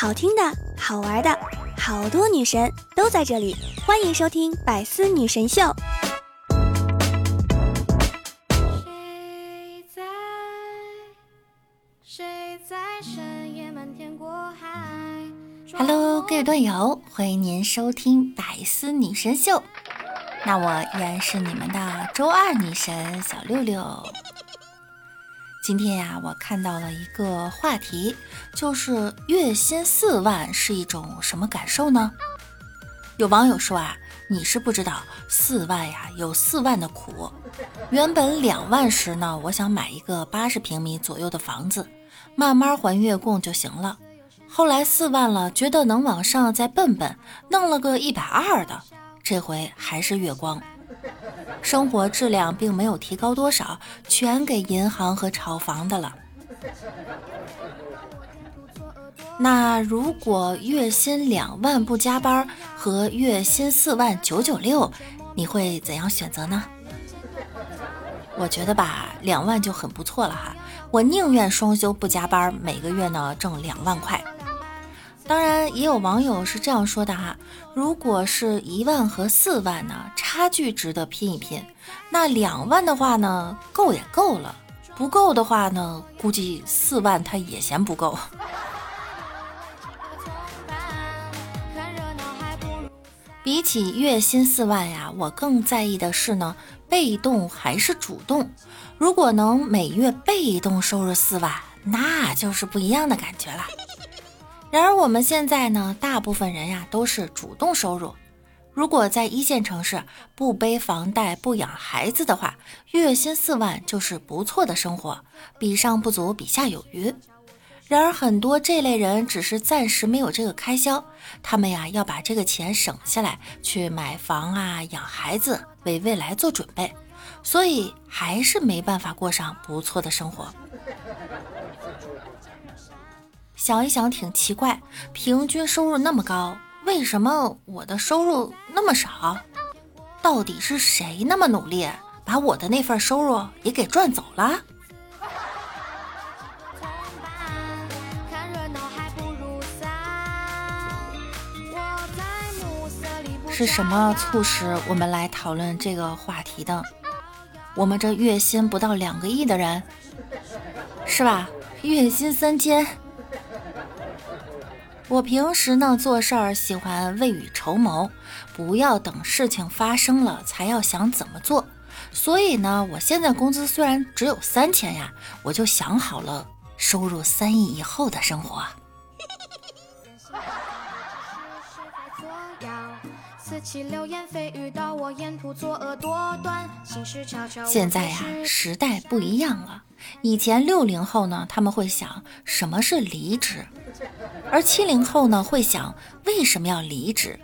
好听的、好玩的，好多女神都在这里，欢迎收听《百思女神秀》。谁在？谁在深夜漫天过海？Hello，各位段友，欢迎您收听《百思女神秀》。那我依然是你们的周二女神小六六。今天呀，我看到了一个话题，就是月薪四万是一种什么感受呢？有网友说啊，你是不知道四万呀有四万的苦。原本两万时呢，我想买一个八十平米左右的房子，慢慢还月供就行了。后来四万了，觉得能往上再奔奔，弄了个一百二的，这回还是月光。生活质量并没有提高多少，全给银行和炒房的了。那如果月薪两万不加班和月薪四万九九六，你会怎样选择呢？我觉得吧，两万就很不错了哈。我宁愿双休不加班，每个月呢挣两万块。当然，也有网友是这样说的哈：如果是一万和四万呢，差距值得拼一拼；那两万的话呢，够也够了；不够的话呢，估计四万他也嫌不够。比起月薪四万呀，我更在意的是呢，被动还是主动？如果能每月被动收入四万，那就是不一样的感觉了。然而我们现在呢，大部分人呀都是主动收入。如果在一线城市不背房贷、不养孩子的话，月薪四万就是不错的生活，比上不足，比下有余。然而很多这类人只是暂时没有这个开销，他们呀要把这个钱省下来去买房啊、养孩子，为未来做准备，所以还是没办法过上不错的生活。想一想，挺奇怪，平均收入那么高，为什么我的收入那么少？到底是谁那么努力，把我的那份收入也给赚走了？是什么促使我们来讨论这个话题的？我们这月薪不到两个亿的人，是吧？月薪三千。我平时呢做事儿喜欢未雨绸缪，不要等事情发生了才要想怎么做。所以呢，我现在工资虽然只有三千呀，我就想好了收入三亿以后的生活。现在呀，时代不一样了。以前六零后呢，他们会想什么是离职，而七零后呢会想为什么要离职。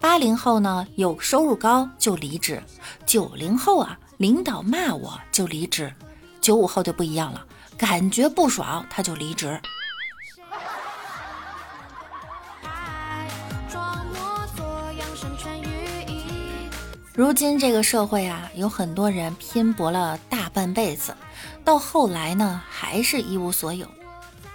八零后呢有收入高就离职，九零后啊领导骂我就离职，九五后就不一样了，感觉不爽他就离职。如今这个社会啊，有很多人拼搏了大半辈子，到后来呢，还是一无所有。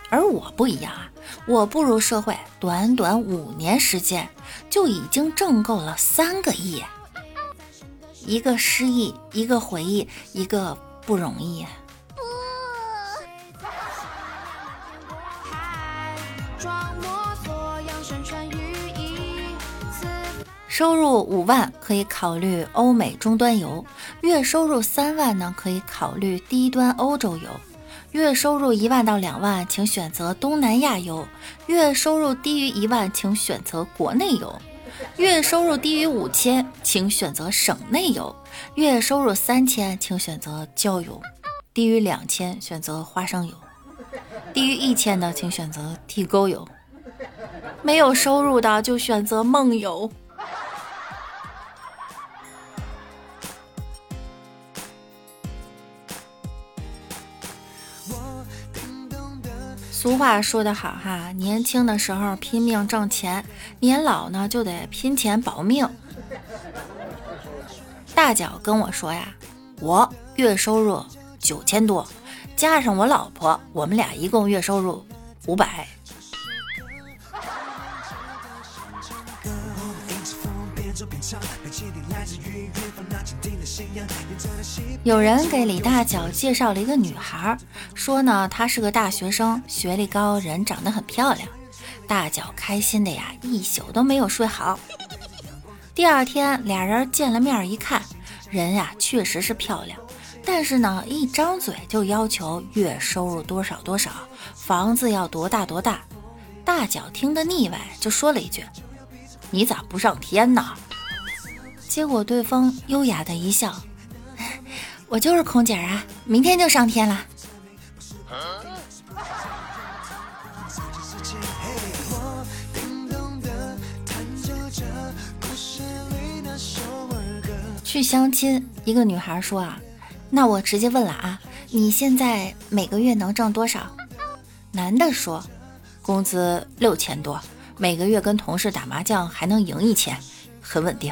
而我不一样啊，我步入社会短短五年时间，就已经挣够了三个亿。一个失忆，一个回忆，一个不容易。收入五万可以考虑欧美终端游，月收入三万呢可以考虑低端欧洲游，月收入一万到两万请选择东南亚游，月收入低于一万请选择国内游，月收入低于五千请选择省内游，月收入三千请选择郊游，低于两千选择花生油，低于一千的请选择地沟油，没有收入的就选择梦游。俗话说得好哈，年轻的时候拼命挣钱，年老呢就得拼钱保命。大脚跟我说呀，我月收入九千多，加上我老婆，我们俩一共月收入五百。有人给李大脚介绍了一个女孩，说呢她是个大学生，学历高，人长得很漂亮。大脚开心的呀，一宿都没有睡好。第二天俩人见了面，一看，人呀确实是漂亮，但是呢一张嘴就要求月收入多少多少，房子要多大多大。大脚听得腻歪，就说了一句：“你咋不上天呢？”结果对方优雅的一笑：“ 我就是空姐啊，明天就上天了。”去相亲，一个女孩说啊，那我直接问了啊，你现在每个月能挣多少？男的说，工资六千多，每个月跟同事打麻将还能赢一千，很稳定。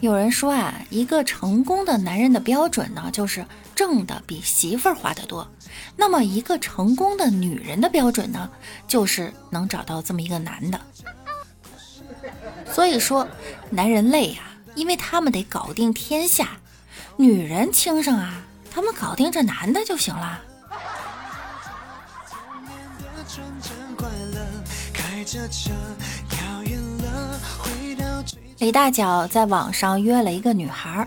有人说啊，一个成功的男人的标准呢，就是挣的比媳妇儿花的多。那么，一个成功的女人的标准呢，就是能找到这么一个男的。所以说，男人累呀，因为他们得搞定天下；女人轻省啊，他们搞定这男的就行了回到。李大脚在网上约了一个女孩，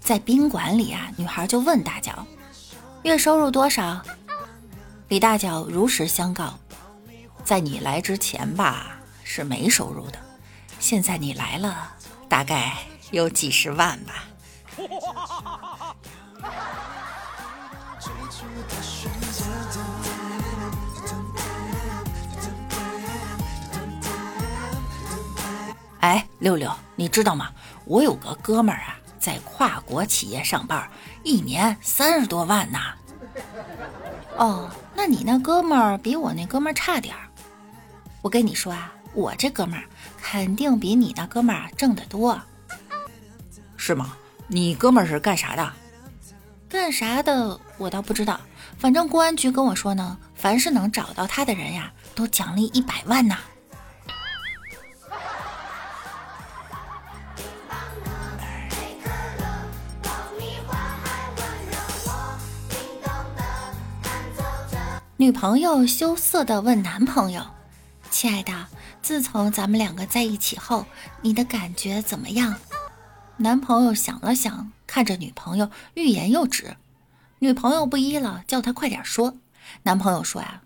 在宾馆里啊，女孩就问大脚：“月收入多少？”李大脚如实相告：“在你来之前吧，是没收入的。”现在你来了，大概有几十万吧。哎，六六，你知道吗？我有个哥们儿啊，在跨国企业上班，一年三十多万呢。哦，那你那哥们儿比我那哥们儿差点儿。我跟你说啊。我这哥们儿肯定比你那哥们儿挣得多，是吗？你哥们儿是干啥的？干啥的我倒不知道，反正公安局跟我说呢，凡是能找到他的人呀，都奖励一百万呢。女朋友羞涩的问男朋友：“亲爱的。”自从咱们两个在一起后，你的感觉怎么样？男朋友想了想，看着女朋友欲言又止。女朋友不依了，叫他快点说。男朋友说呀：“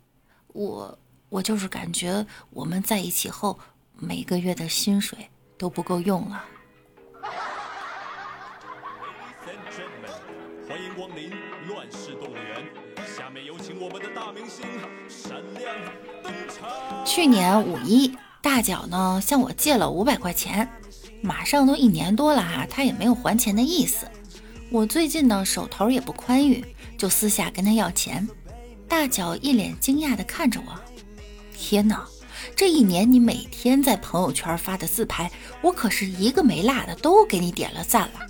我我就是感觉我们在一起后，每个月的薪水都不够用了。”们的大明星闪亮登场去年五一。大脚呢向我借了五百块钱，马上都一年多了哈，他也没有还钱的意思。我最近呢手头也不宽裕，就私下跟他要钱。大脚一脸惊讶地看着我，天哪，这一年你每天在朋友圈发的自拍，我可是一个没落的都给你点了赞了。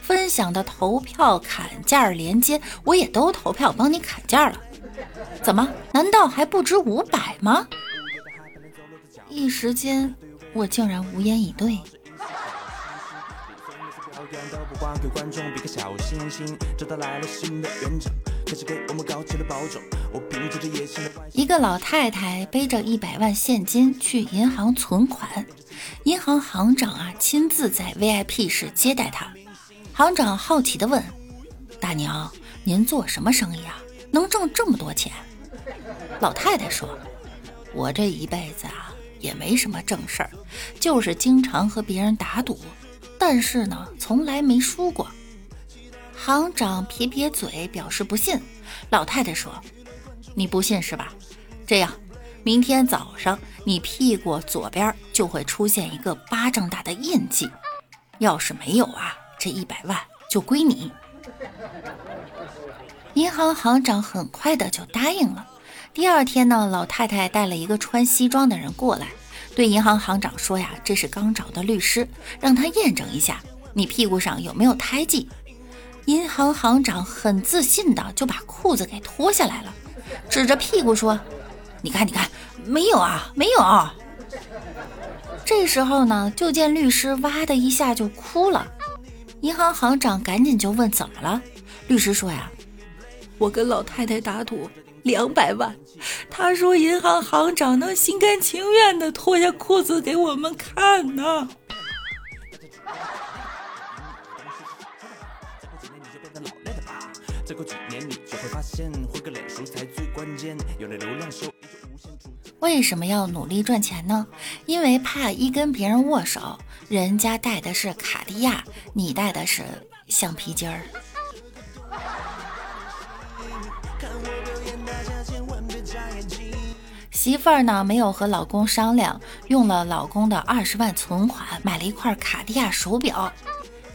分享的投票砍价链接，我也都投票帮你砍价了。怎么？难道还不值五百吗？一时间，我竟然无言以对。一个老太太背着一百万现金去银行存款，银行行长啊亲自在 VIP 室接待她。行长好奇地问：“大娘，您做什么生意啊？能挣这么多钱？”老太太说：“我这一辈子啊。”也没什么正事儿，就是经常和别人打赌，但是呢，从来没输过。行长撇撇嘴，表示不信。老太太说：“你不信是吧？这样，明天早上你屁股左边就会出现一个巴掌大的印记。要是没有啊，这一百万就归你。银行行长很快的就答应了。第二天呢，老太太带了一个穿西装的人过来，对银行行长说呀：“这是刚找的律师，让他验证一下你屁股上有没有胎记。”银行行长很自信的就把裤子给脱下来了，指着屁股说：“你看，你看，没有啊，没有。”这时候呢，就见律师哇的一下就哭了。银行行长赶紧就问怎么了？律师说呀：“我跟老太太打赌两百万，他说银行行长能心甘情愿的脱下裤子给我们看呢。”为什么要努力赚钱呢？因为怕一跟别人握手，人家戴的是卡地亚，你戴的是橡皮筋儿。媳妇儿呢，没有和老公商量，用了老公的二十万存款买了一块卡地亚手表。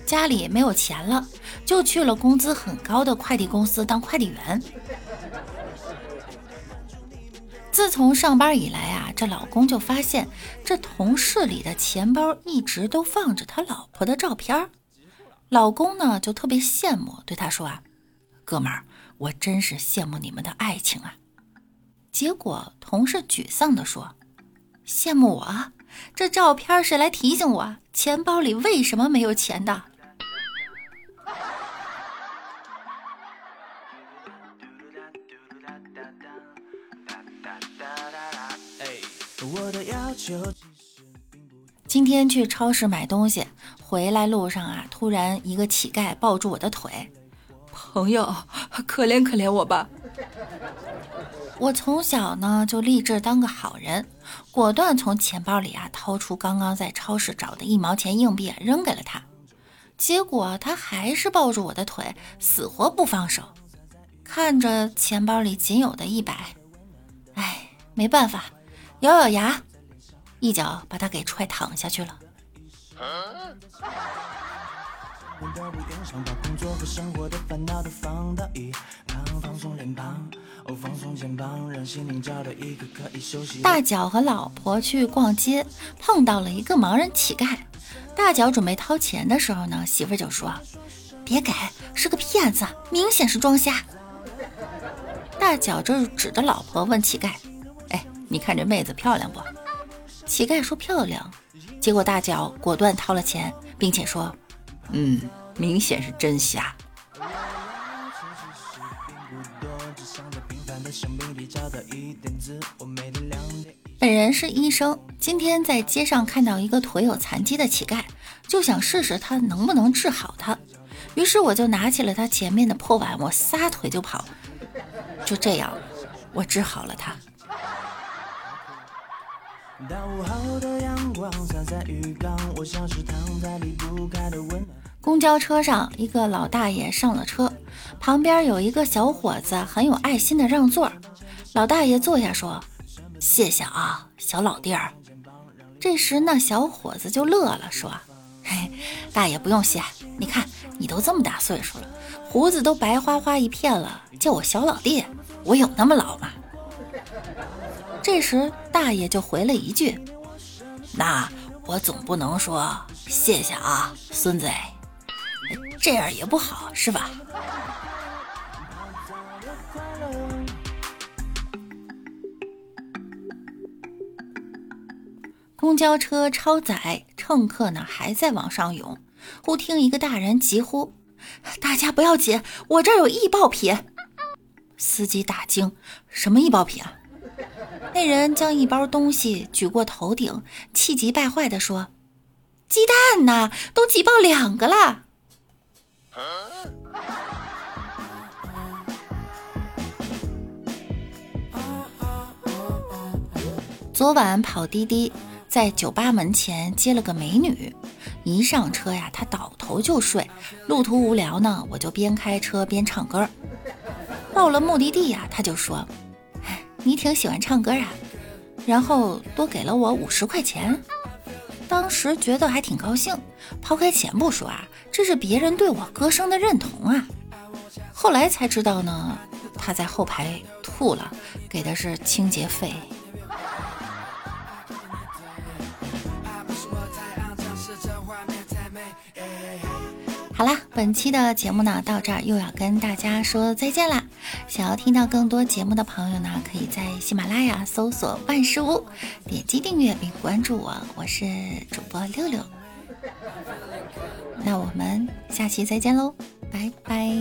家里没有钱了，就去了工资很高的快递公司当快递员。自从上班以来啊，这老公就发现这同事里的钱包一直都放着他老婆的照片。老公呢就特别羡慕，对他说啊：“哥们儿，我真是羡慕你们的爱情啊。”结果同事沮丧地说：“羡慕我？这照片是来提醒我钱包里为什么没有钱的。”今天去超市买东西，回来路上啊，突然一个乞丐抱住我的腿，朋友，可怜可怜我吧。我从小呢就立志当个好人，果断从钱包里啊掏出刚刚在超市找的一毛钱硬币扔给了他，结果他还是抱住我的腿，死活不放手。看着钱包里仅有的一百，哎，没办法。咬咬牙，一脚把他给踹躺下去了。大脚和老婆去逛街，碰到了一个盲人乞丐。大脚准备掏钱的时候呢，媳妇就说：“别给，是个骗子，明显是装瞎。”大脚这指着老婆问乞丐。哎你看这妹子漂亮不？乞丐说漂亮，结果大脚果断掏了钱，并且说：“嗯，明显是真瞎。”本人是医生，今天在街上看到一个腿有残疾的乞丐，就想试试他能不能治好他。于是我就拿起了他前面的破碗，我撒腿就跑。就这样，我治好了他。公交车上，一个老大爷上了车，旁边有一个小伙子很有爱心的让座。老大爷坐下说：“谢谢啊，小老弟儿。”这时那小伙子就乐了，说：“嘿，大爷不用谢，你看你都这么大岁数了，胡子都白花花一片了，叫我小老弟，我有那么老吗？”这时，大爷就回了一句：“那我总不能说谢谢啊，孙子，这样也不好，是吧？”公交车超载，乘客呢还在往上涌。忽听一个大人急呼：“大家不要紧，我这儿有易爆品！”司机大惊：“什么易爆品啊？”那人将一包东西举过头顶，气急败坏地说：“鸡蛋呢？都挤爆两个了！”昨晚跑滴滴，在酒吧门前接了个美女，一上车呀，她倒头就睡。路途无聊呢，我就边开车边唱歌。到了目的地呀，她就说。你挺喜欢唱歌啊？然后多给了我五十块钱。当时觉得还挺高兴，抛开钱不说啊，这是别人对我歌声的认同啊。后来才知道呢，他在后排吐了，给的是清洁费。好啦，本期的节目呢到这儿又要跟大家说再见啦。想要听到更多节目的朋友呢，可以在喜马拉雅搜索万事屋，点击订阅并关注我，我是主播六六。那我们下期再见喽，拜拜。